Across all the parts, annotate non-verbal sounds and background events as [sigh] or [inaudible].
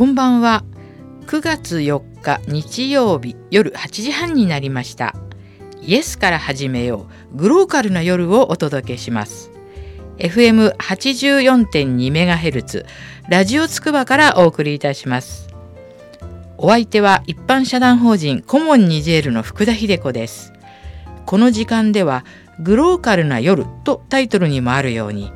こんばんは。9月4日日曜日夜8時半になりました。イエスから始めようグローカルな夜をお届けします。FM84.2MHz ラジオつくばからお送りいたします。お相手は一般社団法人コモンニジェールの福田秀子です。この時間ではグローカルな夜とタイトルにもあるように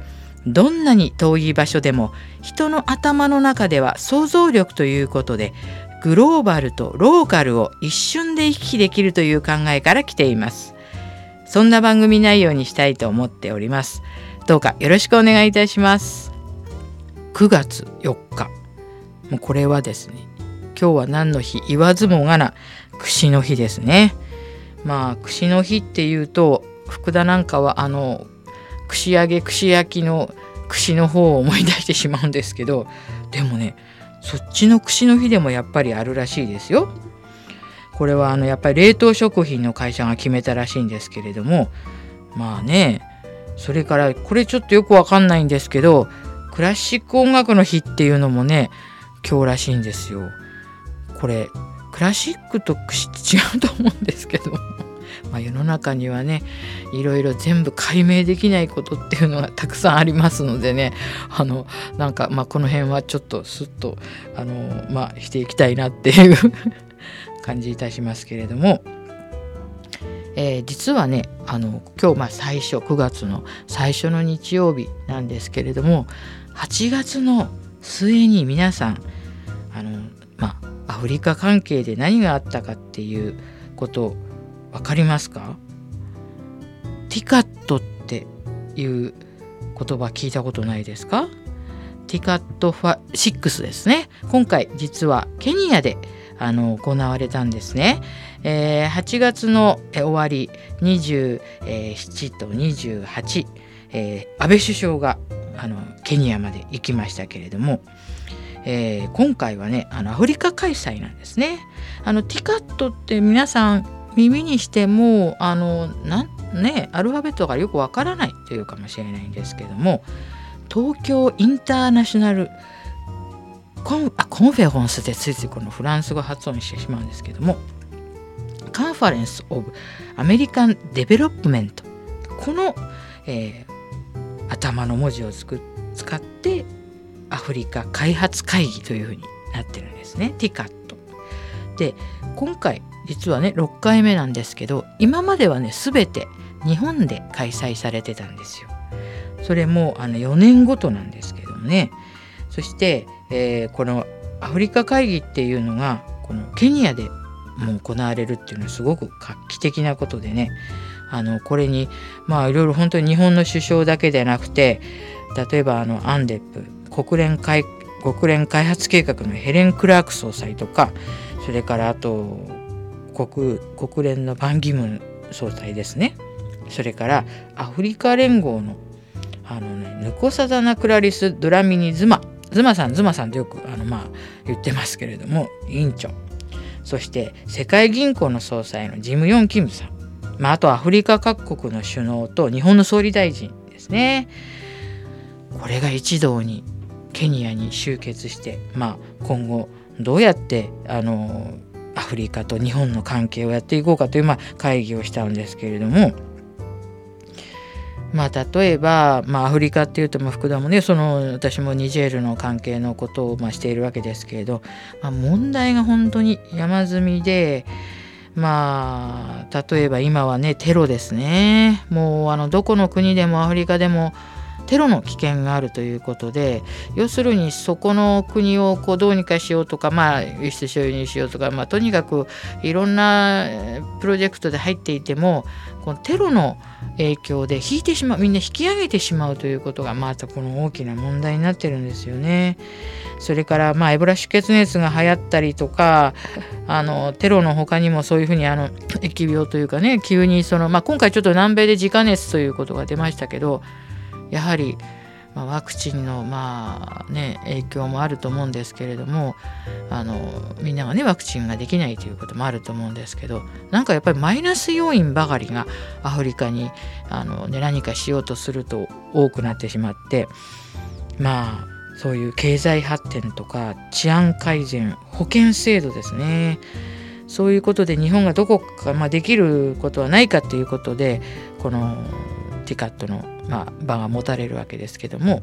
どんなに遠い場所でも人の頭の中では想像力ということでグローバルとローカルを一瞬で行き来できるという考えから来ています。そんな番組内容にしたいと思っております。どうかよろしくお願いいたします。9月4日。もうこれはですね今日は何の日言わずもがな串の日ですね。まあ串の日っていうと福田なんかはあの串揚げ串焼きの串の方を思い出してしまうんですけどでもねそっちの串の日でもやっぱりあるらしいですよ。これはあのやっぱり冷凍食品の会社が決めたらしいんですけれどもまあねそれからこれちょっとよくわかんないんですけどクラシック音楽の日っていうのもね今日らしいんですよ。これクラシックと串って違うと思うんですけどまあ、世の中にはねいろいろ全部解明できないことっていうのがたくさんありますのでねあのなんか、まあ、この辺はちょっとすっとあの、まあ、していきたいなっていう [laughs] 感じいたしますけれども。えー、実はねあの今日まあ最初9月の最初の日曜日なんですけれども8月の末に皆さんあの、まあ、アフリカ関係で何があったかっていうことを分かりますか？ティカットっていう言葉聞いたことないですか？ティカットファ6ですね。今回実はケニアであの行われたんですね、えー、8月の終わり27と28、えー、安倍首相があのケニアまで行きましたけれども、えー、今回はねあのアフリカ開催なんですね。あのティカットって皆さん耳にしてもあのなねアルファベットがよくわからないというかもしれないんですけども東京インターナショナルコンあコンフェロンスでついついこのフランス語発音してしまうんですけどもカンファレンス・オブ・アメリカン・デベロップメントこの、えー、頭の文字をつく使ってアフリカ開発会議というふうになってるんですね。TICAT で今回実はね6回目なんですけど今まではね全て日本で開催されてたんですよ。それもあの4年ごとなんですけどねそして、えー、このアフリカ会議っていうのがこのケニアでもう行われるっていうのはすごく画期的なことでねあのこれにまあいろいろ本当に日本の首相だけでなくて例えばあのアンデップ国連国連開発計画のヘレン・クラーク総裁とかそれからあと国国連のバン・ギム総裁ですね。それからアフリカ連合のあのねヌコサダナクラリス・ドラミニ・ズマ。ズマさんズマさんとよくあのまあ言ってますけれども委員長。そして世界銀行の総裁のジム・ヨン・キムさん、まあ、あとアフリカ各国の首脳と日本の総理大臣ですね。これが一堂にケニアに集結して、まあ、今後どうやってあのアフリカと日本の関係をやっていこうかという、まあ、会議をしたんですけれども。まあ、例えば、まあ、アフリカっていうと、ま、福田もねその私もニジェールの関係のことを、まあ、しているわけですけれど、まあ、問題が本当に山積みでまあ例えば今はねテロですねもうあのどこの国でもアフリカでもテロの危険があるということで要するにそこの国をこうどうにかしようとかまあ輸出収入しようとか、まあ、とにかくいろんなプロジェクトで入っていてもこのテロの影響で引いてしまうみんな引き上げてしまうということがまたこの大きな問題になってるんですよね。それからまあエボラ出血熱が流行ったりとかあのテロの他にもそういうふうにあの疫病というかね急にその、まあ、今回ちょっと南米で自家熱ということが出ましたけどやはり、まあ、ワクチンの、まあね、影響もあると思うんですけれどもあのみんながねワクチンができないということもあると思うんですけどなんかやっぱりマイナス要因ばかりがアフリカにあの、ね、何かしようとすると多くなってしまってまあそういう経済発展とか治安改善保険制度ですね。そういうことで日本がどこか、まあ、できることはないかっていうことでこのティカットの、まあ、場が持たれるわけですけども、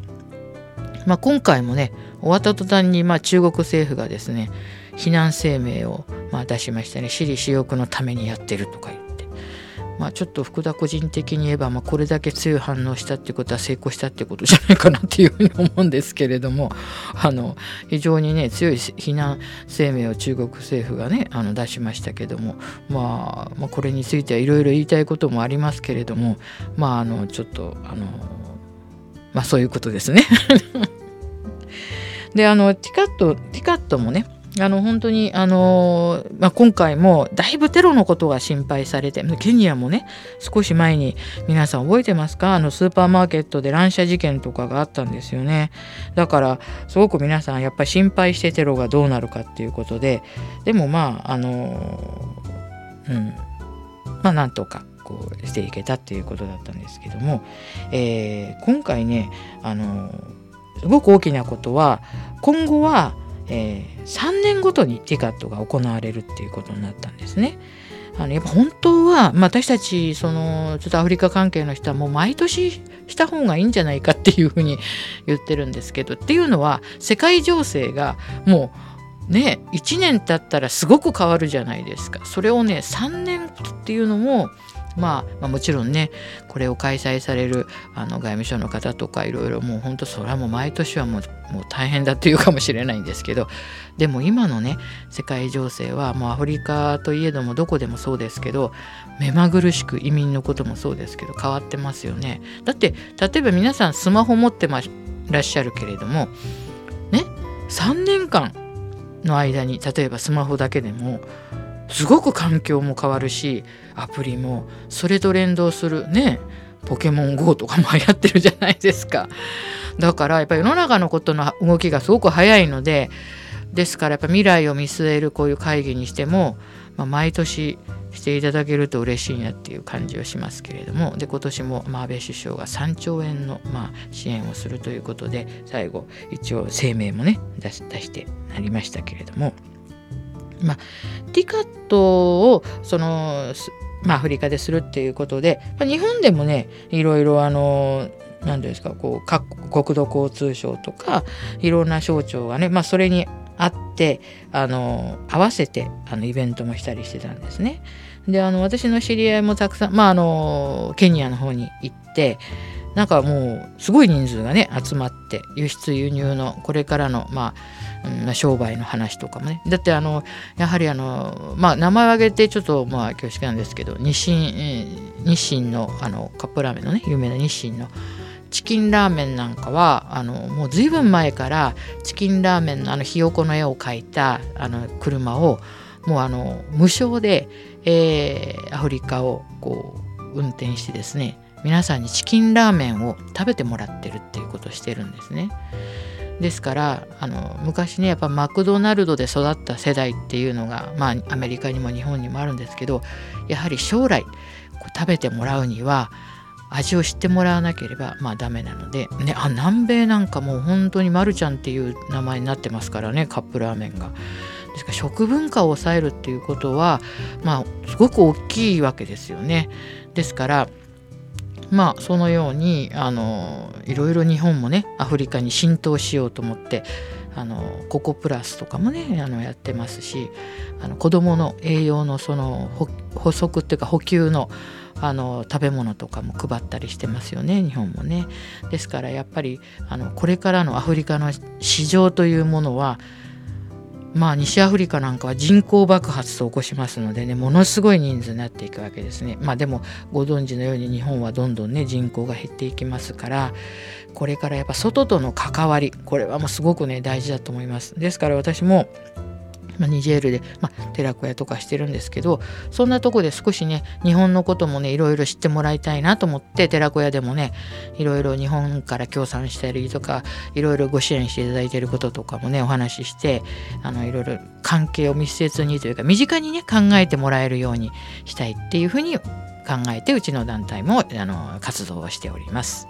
まあ、今回もね終わった途端に、まあ、中国政府がですね非難声明を、まあ、出しましたね私利私欲のためにやってるとか言。まあ、ちょっと福田個人的に言えば、まあ、これだけ強い反応したってことは成功したってことじゃないかなっていうふうに思うんですけれども [laughs] あの非常にね強い非難声明を中国政府がねあの出しましたけども、まあ、まあこれについてはいろいろ言いたいこともありますけれどもまああのちょっとあのまあそういうことですね。[laughs] であのティカットティカットもねあの本当にあの、まあ、今回もだいぶテロのことが心配されてケニアもね少し前に皆さん覚えてますか？あのスーパーマーケットで乱射事件とかがあったんですよね。だからすごく皆さんやっぱり心配してテロがどうなるかっていうことででもまああのうん。まあなんとかこうしていけたっていうことだったんですけども、えー、今回ねあのすごく大きなことは今後はえー、3年ごとにティカットが行われるっていうことになったんですね。あのやっぱ本当は、まあ、私たちそのちょっとアフリカ関係の人はもう毎年した方がいいんじゃないかっていうふうに言ってるんですけどっていうのは世界情勢がもうね1年経ったらすごく変わるじゃないですかそれをね3年っていうのもまあ、まあ、もちろんねこれを開催されるあの外務省の方とかいろいろもう本当それはもう毎年はもうもう大変だっていうかもしれないんですけどでも今のね世界情勢はもうアフリカといえどもどこでもそうですけど目まぐるしく移民のこともそうですけど変わってますよね。だって例えば皆さんスマホ持ってまらっしゃるけれどもね3年間の間に例えばスマホだけでもすごく環境も変わるしアプリもそれと連動するねポケモン GO とかも流行ってるじゃないですかだからやっぱり世の中のことの動きがすごく早いのでですからやっぱ未来を見据えるこういう会議にしても、まあ、毎年していただけると嬉しいなっていう感じはしますけれどもで今年も、まあ、安倍首相が3兆円の、まあ、支援をするということで最後一応声明もね出し出してなりましたけれども。まあ、ティカットをその、まあ、アフリカでするっていうことで、まあ、日本でもねいろいろあの何ですかこう各国土交通省とかいろんな省庁がね、まあ、それにあってあの合わせてあのイベントもしたりしてたんですね。であの私の知り合いもたくさん、まあ、あのケニアの方に行ってなんかもうすごい人数がね集まって輸出輸入のこれからのまあ、商売の話とかもねだってあのやはりあのまあ名前を挙げてちょっとまあ恐縮なんですけど日清日清のあのカップラーメンのね有名な日清のチキンラーメンなんかはあのもう随分前からチキンラーメンのあのひよこの絵を描いたあの車をもうあの無償で、えー、アフリカをこう運転してですね皆さんにチキンラーメンを食べてもらってるっていうことをしてるんですね。ですからあの昔ねやっぱマクドナルドで育った世代っていうのがまあアメリカにも日本にもあるんですけどやはり将来食べてもらうには味を知ってもらわなければまあダメなので、ね、あ南米なんかもう本当にマルちゃんっていう名前になってますからねカップラーメンが。ですから食文化を抑えるっていうことはまあすごく大きいわけですよね。ですからまあそのようにあのいろいろ日本もねアフリカに浸透しようと思ってあのココプラスとかもねあのやってますしあの子どもの栄養のその補足っていうか補給のあの食べ物とかも配ったりしてますよね日本もね。ですからやっぱりあのこれからのアフリカの市場というものはまあ西アフリカなんかは人口爆発を起こしますのでねものすごい人数になっていくわけですね。まあでもご存知のように日本はどんどんね人口が減っていきますからこれからやっぱ外との関わりこれはもうすごくね大事だと思います。ですから私もまあ、ニジェールで、まあ、寺子屋とかしてるんですけどそんなとこで少しね日本のこともねいろいろ知ってもらいたいなと思って寺子屋でもねいろいろ日本から協賛したりとかいろいろご支援していただいてることとかもねお話ししてあのいろいろ関係を密接にというか身近にね考えてもらえるようにしたいっていうふうに考えてうちの団体もあの活動をしております。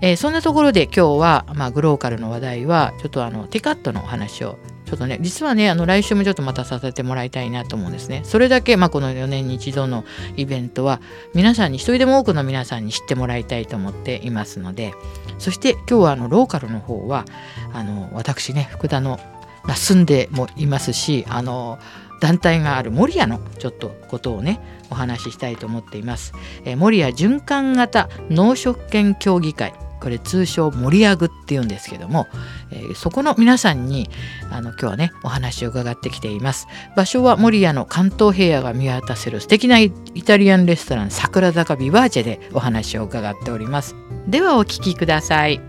えー、そんなところで今日は、まあ、グローカルの話題はちょっとあのティカットのお話をちょっとね。実はねあの来週もちょっとまたさせてもらいたいなと思うんですね。それだけ、まあ、この4年に一度のイベントは皆さんに一人でも多くの皆さんに知ってもらいたいと思っていますのでそして今日はあのローカルの方はあの私ね福田の、ま、住んでもいますしあの団体がある守谷のちょっとことをねお話ししたいと思っています。えー、守谷循環型農食券協議会。これ通称盛り上ぐって言うんですけども、えー、そこの皆さんにあの今日はねお話を伺ってきています。場所は守谷の関東平野が見渡せる素敵なイタリアンレストラン桜坂ビバーチェでお話を伺っております。ではお聞きください。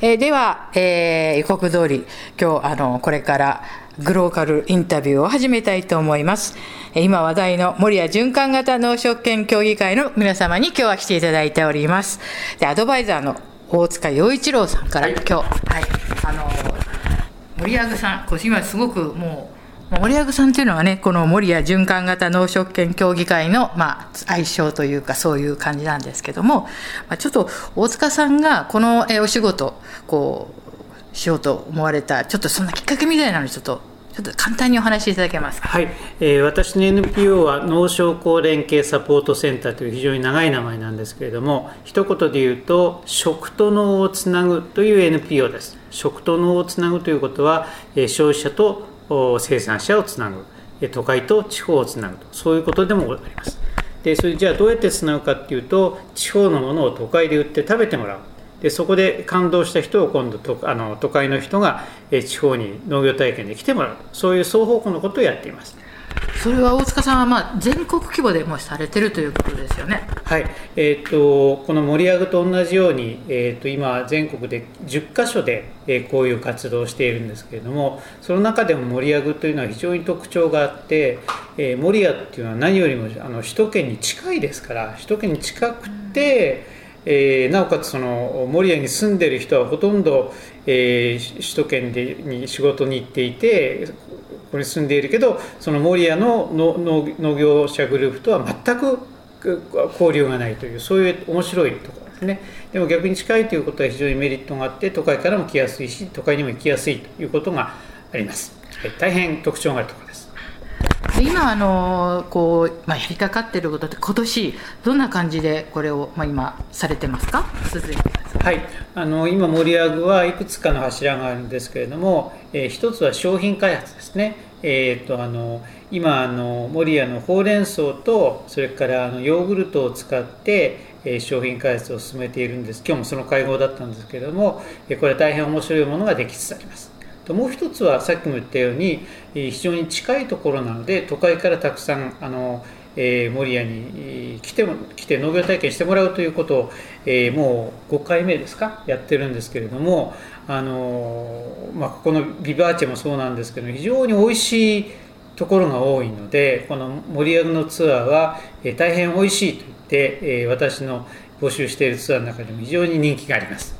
えー、では、えー、予告通り今日あのこれからグローカルインタビューを始めたいと思います。今話題の守谷循環型農食券協議会の皆様に今日は来ていただいております。で、アドバイザーの大塚洋一郎さんから、今日、はい、あの、森上さん、こ今すごくもう、森上さんというのはね、この守谷循環型農食券協議会の、まあ、愛称というか、そういう感じなんですけども、まあ、ちょっと大塚さんがこのお仕事、こう、しようと思われたちょっとそんなきっかけみたいなのちょっとちょっと簡単にお話しいただけますか？はい、えー、私の NPO は農商工連携サポートセンターという非常に長い名前なんですけれども、一言で言うと食と農をつなぐという NPO です。食と農をつなぐということは、え、消費者と生産者をつなぐ、都会と地方をつなぐとそういうことでもあります。でそれじゃあどうやってつなぐかっていうと地方のものを都会で売って食べてもらう。でそこで感動した人を今度とあの都会の人が地方に農業体験で来てもらうそういう双方向のことをやっていますそれは大塚さんはまあ全国規模でもされてるということですよね。はい、えーと、この盛り上げと同じように、えーと、今、全国で10か所で、えー、こういう活動をしているんですけれども、その中でも盛り上げというのは非常に特徴があって、えー、守谷っていうのは何よりもあの首都圏に近いですから、首都圏に近くて、うんえー、なおかつその守谷に住んでる人はほとんど、えー、首都圏でに仕事に行っていてここに住んでいるけどその守谷の農業者グループとは全く交流がないというそういう面白いところですね。でも逆に近いということは非常にメリットがあって都会からも来やすいし都会にも行きやすいということがあります、はい、大変特徴があるところ。今あのこう、まあ、やりかかっていることって今年どんな感じでこれを、まあ、今されてますか？続いてはいあの今盛り上げはいくつかの柱があるんですけれども、えー、一つは商品開発ですね。えーと、あの今あの守谷のほうれん草とそれからあのヨーグルトを使って、えー、商品開発を進めているんです今日もその会合だったんですけれども、え、これ大変面白いものができつつあります。もう一つはさっきも言ったように非常に近いところなので都会からたくさんあの、えー、守谷に来て来て農業体験してもらうということを、えー、もう5回目ですかやってるんですけれどもあの、まあ、ここのビバーチェもそうなんですけど非常に美味しいところが多いのでこの盛り上げのツアーは、えー、大変美味しいと言って、えー、私の募集しているツアーの中でも非常に人気があります。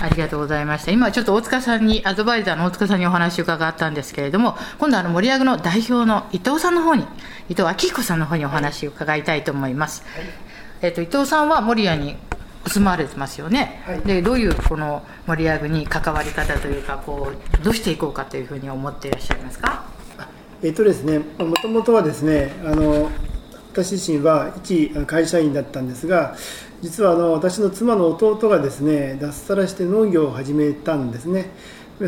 ありがとうございました。今ちょっと大塚さんに、アドバイザーの大塚さんにお話を伺ったんですけれども、今度あの盛り上げの代表の伊藤さんの方に、伊藤明彦さんの方にお話を伺いたいと思います。はい、えっ、ー、と伊藤さんは守谷に住まわれてますよね。はい、でどういうこの盛り上げに関わり方というか、こうどうしていこうかというふうに思っていらっしゃいますか？えっ、ー、とですね、もともとはですね、あの私自身は一会社員だったんですが、実はあの私の妻の弟がですね脱サラして農業を始めたんですね。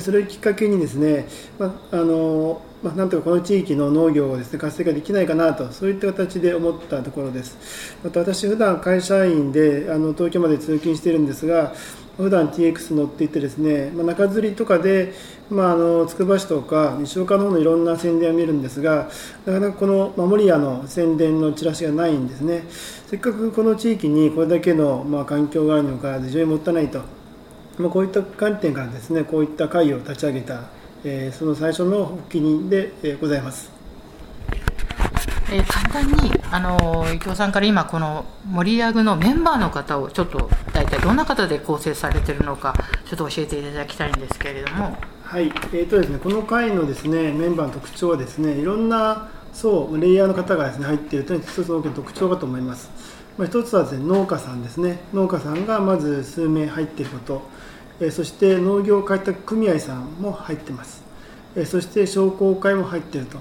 それをきっかけにですね、まあのまあ、なんとかこの地域の農業をですね活性化できないかなとそういった形で思ったところです。また私普段会社員であの東京まで通勤しているんですが普段 TX 乗っていてですね、まあ、中吊りとかで、まあ、あのつくば市とか西岡の方のいろんな宣伝を見るんですがなかなかこの守谷の宣伝のチラシがないんですね。せっかくこの地域にこれだけの、まあ、環境があるのか非常にもったいないと、まあ、こういった観点からですねこういった会を立ち上げた、えー、その最初の発起人で、えー、ございます。えー、簡単にあの伊藤さんから今この盛り上げのメンバーの方をちょっと大体どんな方で構成されてるのかちょっと教えていただきたいんですけれども。はい、えーとですね、この会のですねメンバーの特徴はですねいろんな層レイヤーの方がですね入っているというのが一つの大きな特徴かと思いますまあ、一つはです、ね、農家さんですね。農家さんがまず数名入っていること、えそして農業開拓組合さんも入ってます、えそして商工会も入っていると。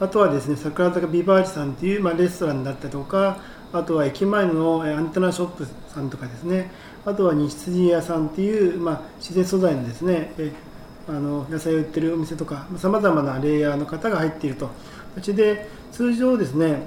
あとはですね桜坂ビバーチさんという、まあ、レストランだったりとかあとは駅前のアンテナショップさんとかですね。あとは西辻屋さんっていう、まあ、自然素材のですねえあの野菜を売ってるお店とかさまざまなレイヤーの方が入っていると。形で通常ですね、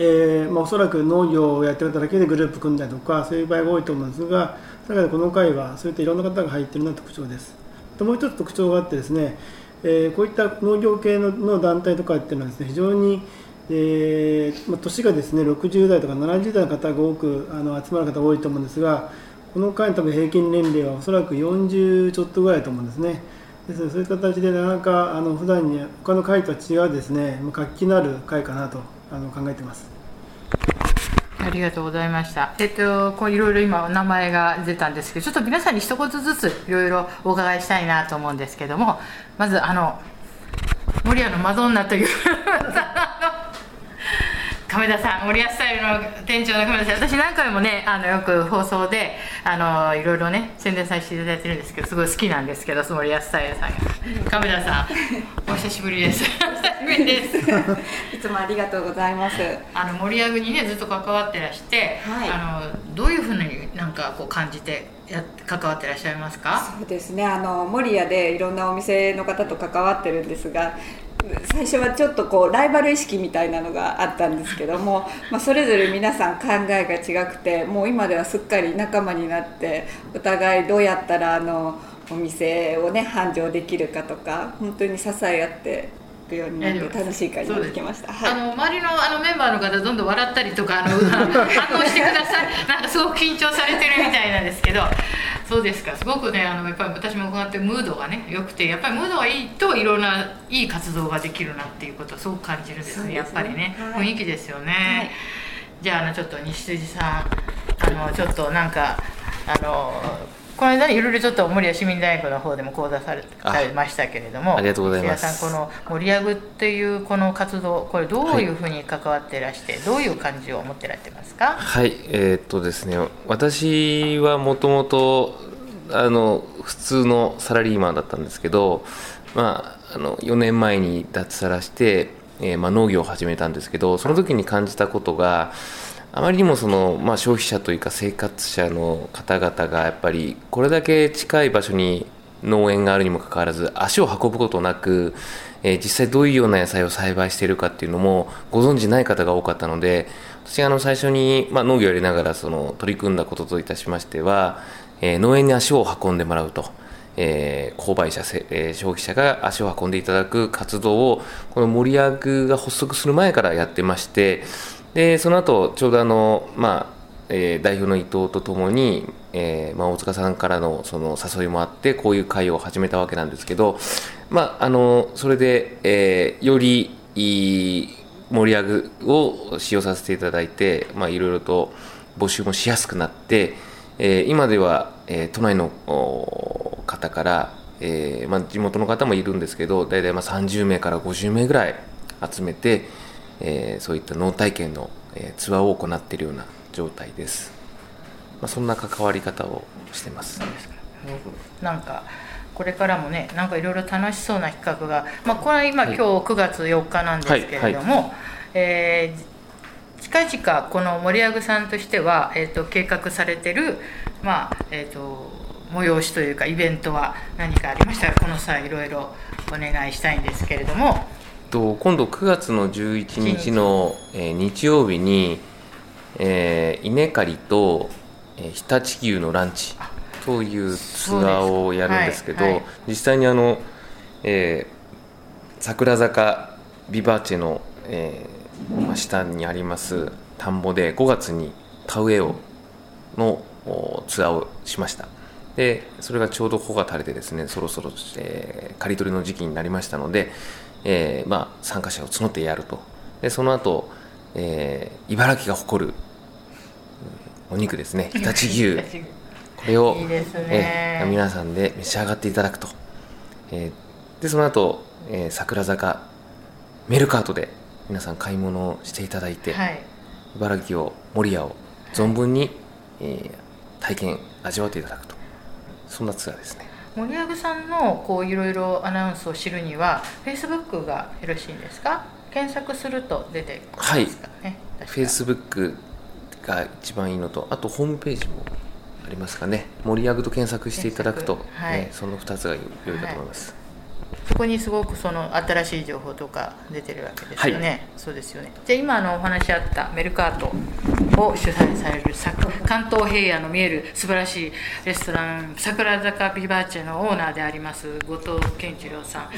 えーまあ、おそらく農業をやってる方だけでグループ組んだりとかそういう場合が多いと思うんですがだからこの回はそういったいろんな方が入っているような特徴ですともう一つ特徴があってですね、えー、こういった農業系のの団体とかっていうのはですね非常にえーまあ、年がですね60代とか70代の方が多くあの集まる方が多いと思うんですがこの会の多分平均年齢はおそらく40ちょっとぐらいだと思うんですね。ですのでそういう形でなかなかあの普段に他の会とは違うですね活気のある会かなとあの考えてます。ありがとうございました。えっと、こういろいろ今お名前が出たんですけど、ちょっと皆さんに一言ずついろいろお伺いしたいなと思うんですけども、まずあの森屋のマドンナという亀田さん森安スタイルの店長の亀田さん。私何回もねあのよく放送であのいろいろね宣伝させていただいてるんですけどすごい好きなんですけど森安スタイルさんが。亀田さん [laughs] お久しぶりです。久しぶりです。[laughs] いつもありがとうございます。あの森屋にねずっと関わってらして、はい、あのどういうふうになんかこう感じてや関わってらっしゃいますか？そうですね。あの守谷でいろんなお店の方と関わってるんですが最初はちょっとこうライバル意識みたいなのがあったんですけども、[laughs] まあ、それぞれ皆さん考えが違くてもう今ではすっかり仲間になってお互いどうやったらあのお店をね繁盛できるかとか本当に支え合ってくようになって楽しい会になってきました、はい、あの周りのあのメンバーの方どんどん笑ったりとかあの [laughs] 反応してください。なんかすごく緊張されてるみたいなんですけど。そうですか。すごくねあのやっぱり私も伺ってムードがね良くてやっぱりムードがいいといろんないい活動ができるなっていうことをすごく感じるんですね、ね、やっぱりね、はい、雰囲気ですよね、はい、じゃああのちょっと西辻さんあのちょっとなんかあのこの間にいろいろちょっと守谷市民大学の方でも講座されされましたけれどもありがとうございます。さんこの盛り上ぐっていうこの活動これどういうふうに関わっていらして、はい、どういう感じを持ってられてますか？はいえー、っとですね私はもともとあの普通のサラリーマンだったんですけどまああの4年前に脱サラして、えーまあ、農業を始めたんですけどその時に感じたことがあまりにもその、まあ、消費者というか生活者の方々がやっぱりこれだけ近い場所に農園があるにもかかわらず足を運ぶことなく、えー、実際どういうような野菜を栽培しているかっていうのもご存じない方が多かったので私あの最初に、まあ、農業をやりながらその取り組んだことといたしましては、えー、農園に足を運んでもらうと。えー、購買者、えー、消費者が足を運んでいただく活動をこの森屋が発足する前からやってましてでその後ちょうどあの、まあえー、代表の伊藤とともに、えーまあ、大塚さんからのその誘いもあってこういう会を始めたわけなんですけど、まあ、あのそれで、えー、よりいい盛り上げを使用させていただいて、いろいろと募集もしやすくなって、えー、今では、えー、都内の方から、えーまあ、地元の方もいるんですけど大体まあ30名から50名ぐらい集めて、えー、そういった脳体験の、えー、ツアーを行っているような状態です、まあ、そんな関わり方をしてます。なんかこれからもねなんかいろいろ楽しそうな企画が、まあ、これは今、はい、今日9月4日なんですけれども、はいはい、えー、近々この森上さんとしては、えーと、計画されてる、まあえーと、催しというかイベントは何かありましたらこの際いろいろお願いしたいんですけれども。と今度9月の11日の、えー、日曜日に、えー、稲刈りと、えー、常陸牛のランチというツアーをやるんですけど、はい。はい、実際にあの、えー、桜坂ビバーチェの、えーまあ、下にあります田んぼで5月に田植えをのツアーをしました。でそれがちょうど穂が垂れてですねそろそろ、えー、刈り取りの時期になりましたのでえーまあ、参加者を募ってやると。でその後、えー、茨城が誇るお肉ですね。[laughs] 常陸牛。これをいいね、えー、皆さんで召し上がっていただくと、えー、でその後、えー、桜坂メルカートで皆さん買い物をしていただいて、はい、茨城を守谷を存分に、えー体験味わっていただくと。そんなツアーですね森藪さんのこういろいろアナウンスを知るにはフェイスブックがよろしいんですか？検索すると出てくるんですかね、フェイスブックが一番いいのとあとホームページもありますかね？森藪と検索していただくと、検索。はい。ねその2つが良いかと思います、そこにすごくその新しい情報とか出てるわけですよね、はい。そうですよね。じゃあ今あのお話しあったメルカートを主催されるさ関東平野の見える素晴らしいレストラン桜坂ビバーチェのオーナーであります後藤健一郎さん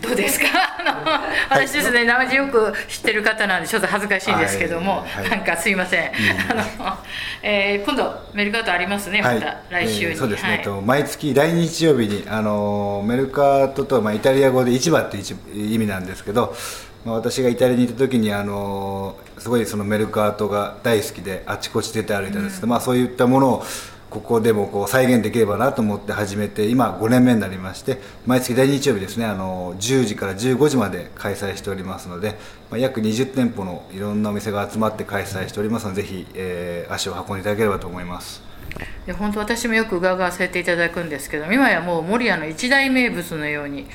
どうですか？[laughs] あの私ですね、名字よく知ってる方なんでちょっと恥ずかしいんですけども、はいはい。なんかすいません、[laughs] あのえー今度メルカートありますねまた来週に、えーそうですね、と毎月第2日曜日にあのーメルカートとはまあイタリア語で市場っていう意味なんですけど、まあ、私がイタリアにいた時にあのーすごいそのメルカートが大好きであちこち出て歩いたんですけど、まあ、そういったものをここでもこう再現できればなと思って始めて今5年目になりまして毎月第2日曜日ですねあの10時から15時まで開催しておりますので、まあ、約20店舗のいろんなお店が集まって開催しておりますのでぜひ、えー足を運んでいただければと思います。で本当私もよく伺わせていただくんですけど今やもう守谷の一大名物のように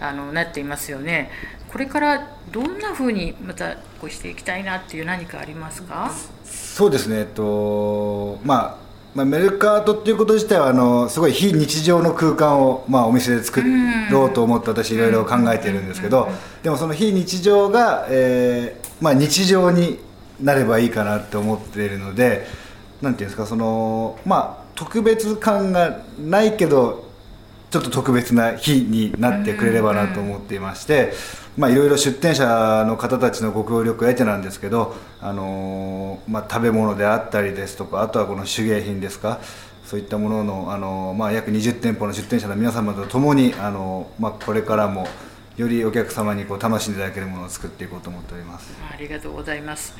あのなっていますよねこれからどんなふうにまたこうしていきたいなっていう何かありますか？そうですね、えっとまあまあ、メルカートっていうこと自体はあのすごい非日常の空間を、まあ、お店で作ろうと思って私いろいろ考えているんですけどでもその非日常が、えーまあ、日常になればいいかなって思っているのでなんていうんですかそのまあ特別感がないけどちょっと特別な日になってくれればなと思っていまして、まあ、いろいろ出店者の方たちのご協力を得てなんですけど、あのーまあ、食べ物であったりですとかあとはこの手芸品ですかそういったものの、あのーまあ、約20店舗の出店者の皆様と共に、あのーまあ、これからもよりお客様にこう楽しんでいただけるものを作っていこうと思っております。ありがとうございます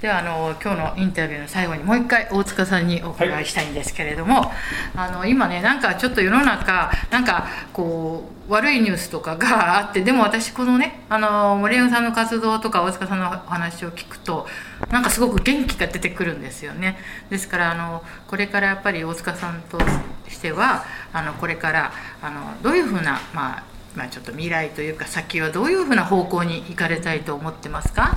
ではあの今日のインタビューの最後にもう一回大塚さんにお伺いしたいんですけれども、あの今ねなんかちょっと世の中なんかこう悪いニュースとかがあってでも私このねあの森山さんの活動とか大塚さんのお話を聞くとなんかすごく元気が出てくるんですよね。ですからあのこれからやっぱり大塚さんとしてはあのこれからあのどういうふうなまあまあ、ちょっと未来というか先はどういうふうな方向に行かれたいと思ってますか？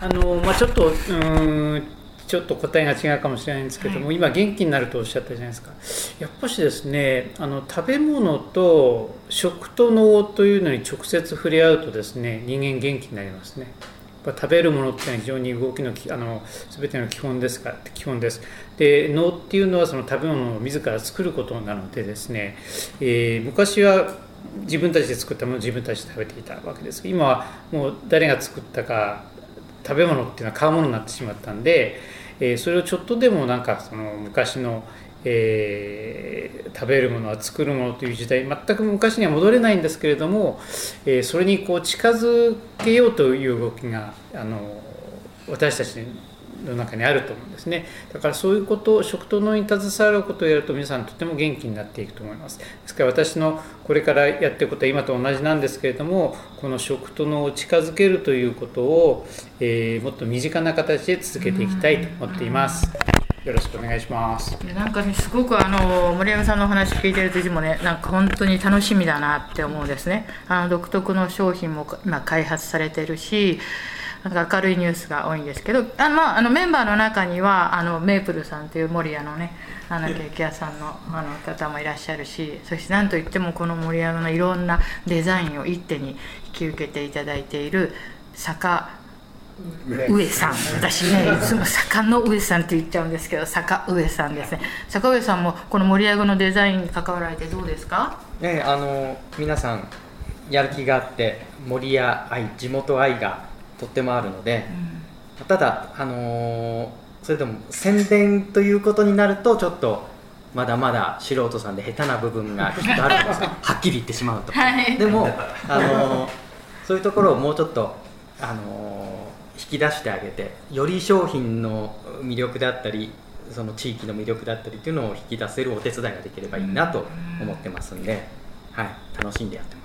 あのまあ、ちょっとうーんちょっと答えが違うかもしれないんですけども、はい。今元気になるとおっしゃったじゃないですか。やっぱしですねあの食べ物と食と脳というのに直接触れ合うとですね人間元気になりますね。食べるものっていうのは非常に動きのきあの全ての基本ですから基本です。で脳っていうのはその食べ物を自ら作ることなのでですね、えー昔は自分たちで作ったものを自分たちで食べていたわけです。今はもう誰が作ったか食べ物っていうのは買うものになってしまったんで、えーそれをちょっとでもなんかその昔の、えー食べるものは作るものという時代全く昔には戻れないんですけれども、えーそれにこう近づけようという動きがあの私たちの中にあると思うんですね。だからそういうことを食と脳に携わることをやると皆さんとても元気になっていくと思います。ですから私のこれからやっていることは今と同じなんですけれどもこの食と脳を近づけるということを、えーもっと身近な形で続けていきたいと思っています。よろしくお願いします。でなんかねすごくあの森山さんのお話聞いてる時もねなんか本当に楽しみだなって思うんですね。あの独特の商品も今開発されてるしなんか明るいニュースが多いんですけどあ、まあ、あのメンバーの中にはあのメープルさんという守谷のねあのケーキ屋さんのあの方もいらっしゃるしそして何といってもこの森山のいろんなデザインを一手に引き受けていただいている坂上さん。私ねいつも坂の上さんって言っちゃうんですけど坂上さんですね。坂上さんもこの森山のデザインに関わられてどうですか？ねあの皆さんやる気があって森や愛地元愛がとってもあるので、ただあのーそれでも宣伝ということになるとちょっとまだまだ素人さんで下手な部分がきっとあるんですよ。[laughs] はっきり言ってしまうと、はい。でも、あのーそういうところをもうちょっと、あのー引き出してあげてより商品の魅力であったりその地域の魅力だったりっていうのを引き出せるお手伝いができればいいなと思ってますんで、はい、楽しんでやってます。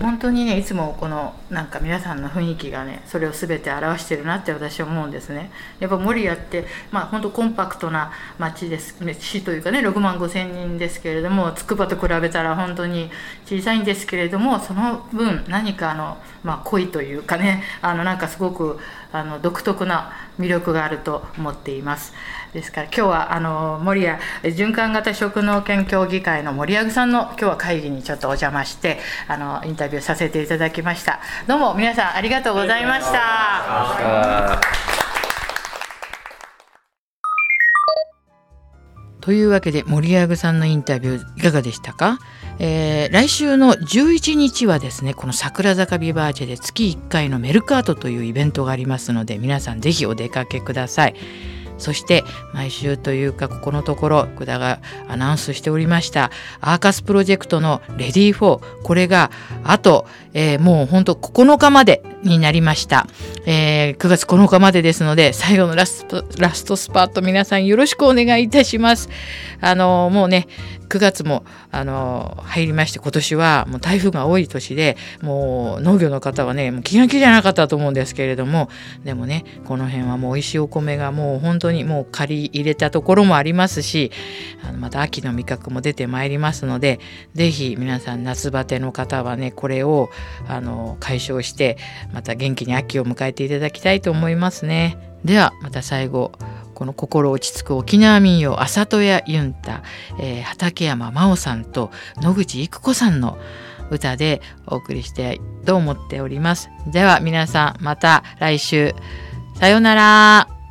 本当にねいつもこのなんか皆さんの雰囲気がねそれを全て表してるなって私は思うんですね。やっぱ守谷ってまあ本当コンパクトな町です市というかね6万5千人ですけれども筑波と比べたら本当に小さいんですけれどもその分何かあのまあ恋というかねあのなんかすごくあの独特な魅力があると思っています。ですから今日はあの守谷循環型食農研協議会の森谷さんの今日は会議にちょっとお邪魔してあのインタビューさせていただきました。どうも皆さんありがとうございました。というわけで森谷さんのインタビューいかがでしたか、えー、来週の11日はですねこの桜坂ビバーチェで月1回のメルカートというイベントがありますので皆さんぜひお出かけください。そして毎週というかここのところ福田がアナウンスしておりましたアーカスプロジェクトのレディー4これがあと、えー、もうほんと9日までになりました、えー、9月9日までですので最後のラストラストスパート皆さんよろしくお願いいたします。あのもうね9月もあの入りまして今年はもう台風が多い年でもう農業の方はねもう気が気じゃなかったと思うんですけれどもでもねこの辺はもう美味しいお米がもう本当にもう借り入れたところもありますしあのまた秋の味覚も出てまいりますので是非皆さん夏バテの方はねこれをあの解消してまた元気に秋を迎えていただきたいと思いますね。ではまた最後この心落ち着く沖縄民謡「朝戸屋ユンタ」えー、畠山真央さんと野口育子さんの歌でお送りしたいと思っております。では皆さんまた来週さようなら。